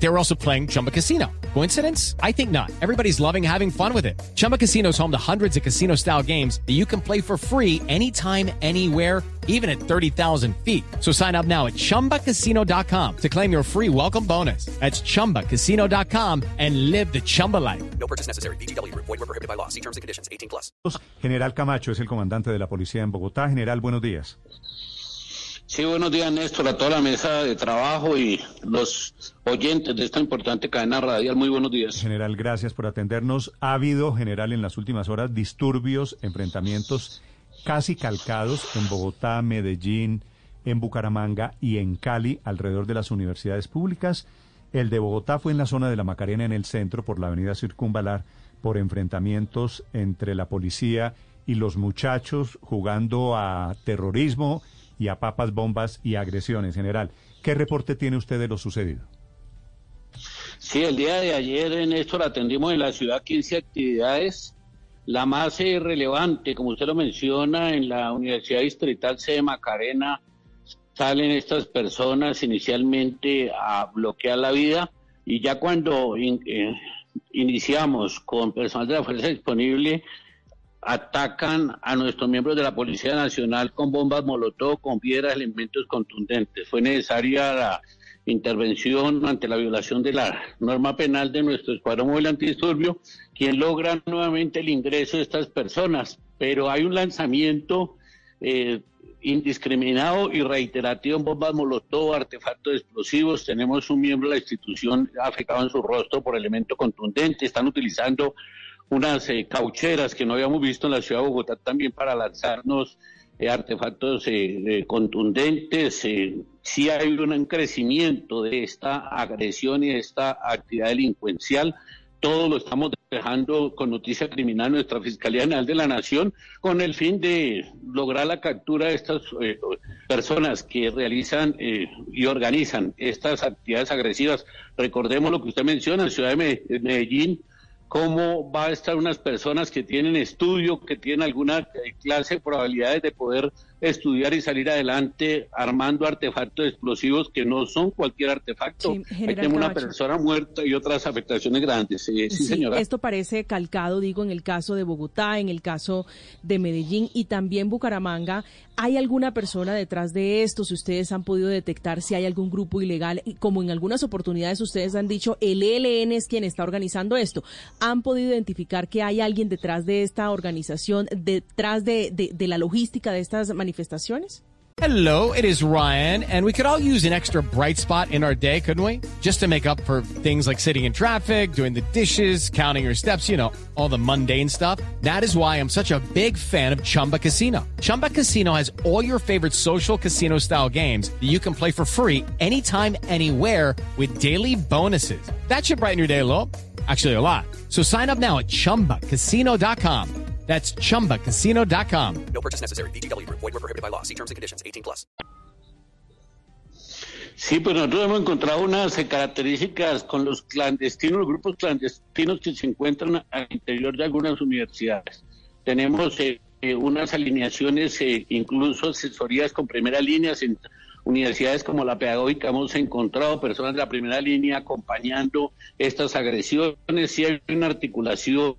They were also playing Chumba Casino. Coincidence? I think not. Everybody's loving having fun with it. Chumba Casino is home to hundreds of casino style games that you can play for free anytime, anywhere, even at 30,000 feet. So sign up now at chumbacasino.com to claim your free welcome bonus. That's chumbacasino.com and live the Chumba life. No purchase necessary. BGW. Void were prohibited by law. See terms and conditions. 18 plus. General Camacho es el comandante de la policía en Bogotá. General, buenos días. Sí, buenos días, Néstor, a toda la mesa de trabajo y los oyentes de esta importante cadena radial. Muy buenos días. General, gracias por atendernos. Ha habido, general, en las últimas horas disturbios, enfrentamientos casi calcados en Bogotá, Medellín, en Bucaramanga y en Cali, alrededor de las universidades públicas. El de Bogotá fue en la zona de la Macarena, en el centro, por la avenida Circunvalar, por enfrentamientos entre la policía y los muchachos jugando a terrorismo y a papas, bombas y agresiones. General, ¿qué reporte tiene usted de lo sucedido? Sí, el día de ayer, Néstor, atendimos en la ciudad 15 actividades. La más eh, relevante, como usted lo menciona, en la Universidad Distrital C de Macarena, salen estas personas inicialmente a bloquear la vida y ya cuando eh, iniciamos con personal de la fuerza disponible, atacan a nuestros miembros de la Policía Nacional con bombas molotov, con piedras, elementos contundentes. Fue necesaria la intervención ante la violación de la norma penal de nuestro escuadrón móvil antidisturbio, quien logra nuevamente el ingreso de estas personas. Pero hay un lanzamiento eh, indiscriminado y reiterativo en bombas molotov, artefactos explosivos. Tenemos un miembro de la institución afectado en su rostro por elemento contundente. Están utilizando unas eh, caucheras que no habíamos visto en la ciudad de Bogotá también para lanzarnos eh, artefactos eh, eh, contundentes. Eh, sí hay un crecimiento de esta agresión y de esta actividad delincuencial. Todo lo estamos dejando con noticia criminal nuestra Fiscalía General de la Nación con el fin de lograr la captura de estas eh, personas que realizan y organizan estas actividades agresivas. Recordemos lo que usted menciona, en Ciudad de Medellín, cómo va a estar unas personas que tienen estudio, que tienen alguna eh, clase de probabilidades de poder estudiar y salir adelante armando artefactos explosivos que no son cualquier artefacto. Sí, Ahí tenemos una persona muerta y otras afectaciones grandes. Eh, sí, señora. Esto parece calcado, digo, en el caso de Bogotá, en el caso de Medellín y también Bucaramanga. ¿Hay alguna persona detrás de esto? Si ustedes han podido detectar si hay algún grupo ilegal, como en algunas oportunidades ustedes han dicho, el ELN es quien está organizando esto. ¿Han podido identificar que hay alguien detrás de esta organización, detrás de, de- de la logística de estas manifestaciones? Hello, it is Ryan, and we could all use an extra bright spot in our day, couldn't we? Just to make up for things like sitting in traffic, doing the dishes, counting your steps, you know, all the mundane stuff. That is why I'm such a big fan of Chumba Casino. Chumba Casino has all your favorite social casino style games that you can play for free anytime, anywhere with daily bonuses. That should brighten your day a little. Actually, a lot. So sign up now at chumbacasino.com. That's chumbacasino.com. No purchase necessary. BGW. Void were prohibited by law. See terms and conditions. 18 plus. Sí, pues nosotros hemos encontrado unas características con los clandestinos, los grupos clandestinos que se encuentran al interior de algunas universidades. Tenemos eh, eh, unas alineaciones, eh, incluso asesorías con primera línea universidades como la pedagógica. Hemos encontrado personas de la primera línea acompañando estas agresiones. Sí hay una articulación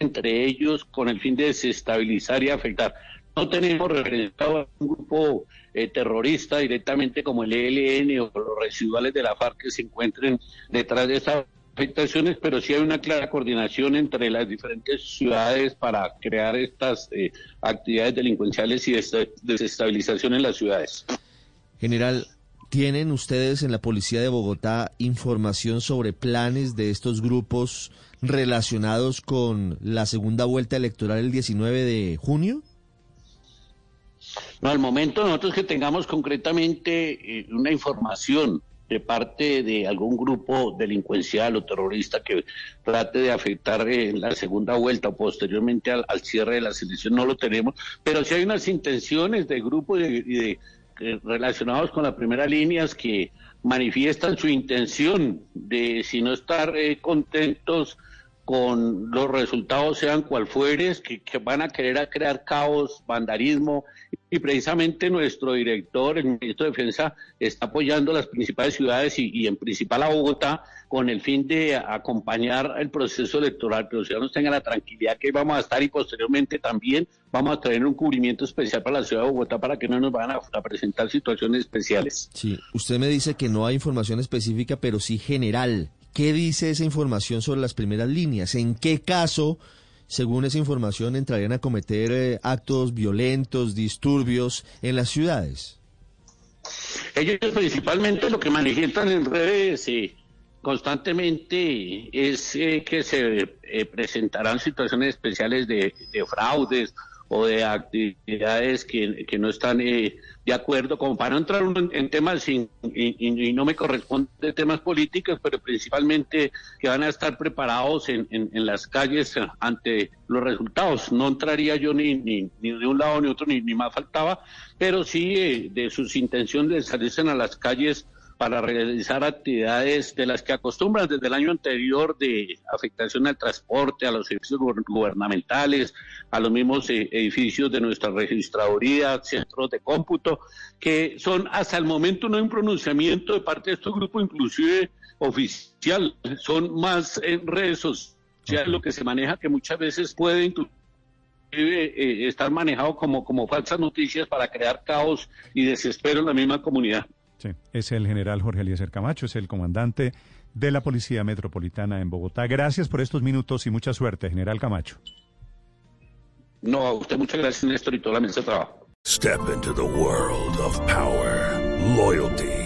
entre ellos con el fin de desestabilizar y afectar. No tenemos referenciado a un grupo eh, terrorista directamente como el ELN o los residuales de la FARC que se encuentren detrás de estas afectaciones, pero sí hay una clara coordinación entre las diferentes ciudades para crear estas eh, actividades delincuenciales y esta desestabilización en las ciudades. General, ¿tienen ustedes en la Policía de Bogotá información sobre planes de estos grupos relacionados con la segunda vuelta electoral el 19 de junio? No, al momento nosotros que tengamos concretamente eh, una información de parte de algún grupo delincuencial o terrorista que trate de afectar eh, la segunda vuelta o posteriormente al, cierre de la selección, no lo tenemos, pero sí hay unas intenciones de grupos de, de, relacionados con las primeras líneas que manifiestan su intención de, si no estar eh, contentos con los resultados sean cual fueres, que, que van a querer crear caos, vandarismo, y precisamente nuestro director, el ministro de Defensa, está apoyando las principales ciudades y, en principal a Bogotá con el fin de acompañar el proceso electoral, que los ciudadanos tengan la tranquilidad que vamos a estar y posteriormente también vamos a tener un cubrimiento especial para la ciudad de Bogotá para que no nos van a, a presentar situaciones especiales. Sí, usted me dice que no hay información específica, pero sí general. ¿Qué dice esa información sobre las primeras líneas? ¿En qué caso, según esa información, entrarían a cometer eh, actos violentos, disturbios en las ciudades? Ellos principalmente lo que manifiestan en redes eh, constantemente es eh, que se presentarán situaciones especiales de, de fraudes o de actividades que, que no están eh, de acuerdo, como para entrar en, temas y, no me corresponde temas políticos, pero principalmente que van a estar preparados en, en- las calles ante los resultados. No entraría yo ni, ni, ni de un lado ni otro, ni, ni más faltaba, pero sí eh, de sus intenciones de salirse a las calles para realizar actividades de las que acostumbran desde el año anterior de afectación al transporte, a los servicios guber- gubernamentales, a los mismos eh, edificios de nuestra registraduría, centros de cómputo, que son hasta el momento no hay un pronunciamiento de parte de estos grupos, inclusive oficial, son más en redes sociales lo que se maneja, que muchas veces puede incluir eh, estar manejado como, como falsas noticias para crear caos y desespero en la misma comunidad. Sí, es el general Jorge Eliezer Camacho, es el comandante de la Policía Metropolitana en Bogotá. Gracias por estos minutos y mucha suerte, general Camacho. No, a usted muchas gracias, Néstor, y toda la mesa de trabajo. Step into the world of power, loyalty,